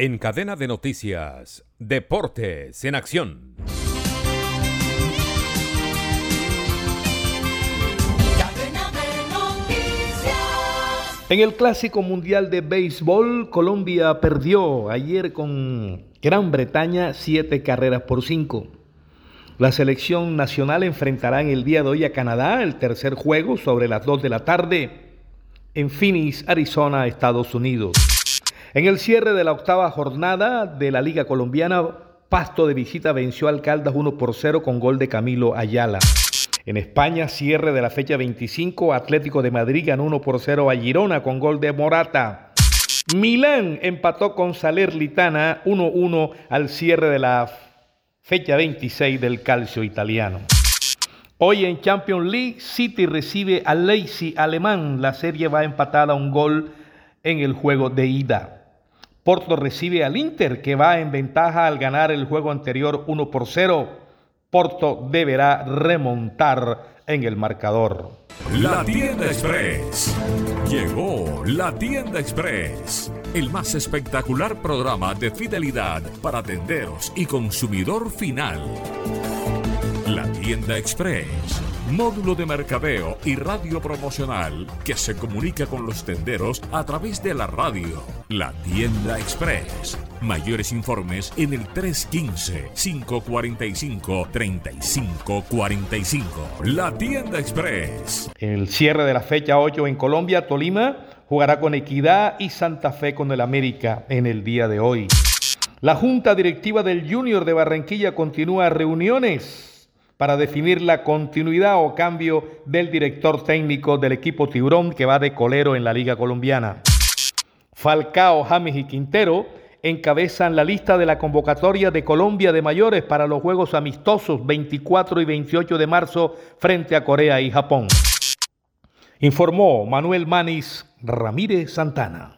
En cadena de noticias, Deportes en Acción. En el Clásico Mundial de Béisbol, Colombia perdió ayer con Gran Bretaña siete carreras por cinco. La selección nacional enfrentará en el día de hoy a Canadá el tercer juego sobre las 2 de la tarde en Phoenix, Arizona, Estados Unidos. En el cierre de la octava jornada de la Liga Colombiana, Pasto de visita venció al Caldas 1 por 0 con gol de Camilo Ayala. En España, cierre de la fecha 25, Atlético de Madrid ganó 1 por 0 a Girona con gol de Morata. Milán empató con Salernitana 1-1 al cierre de la fecha 26 del calcio italiano. Hoy en Champions League, City recibe al Leipzig alemán. La serie va empatada a un gol en el juego de ida. Porto recibe al Inter, que va en ventaja al ganar el juego anterior 1 por 0. Porto deberá remontar en el marcador. La tienda express. Llegó la tienda express el más espectacular programa de fidelidad para tenderos y consumidor final. La tienda Express, módulo de mercadeo y radio promocional que se comunica con los tenderos a través de la radio. La tienda Express. Mayores informes en el 315-545-3545. La tienda Express. El cierre de la fecha 8 en Colombia, Tolima jugará con Equidad y Santa Fe con el América en el día de hoy. La Junta Directiva del Junior de Barranquilla continúa reuniones para definir la continuidad o cambio del director técnico del equipo Tiburón que va de colero en la Liga Colombiana. Falcao, James y Quintero encabezan la lista de la convocatoria de Colombia de mayores para los Juegos Amistosos 24 y 28 de marzo frente a Corea y Japón. Informó Manuel Manis Ramírez Santana.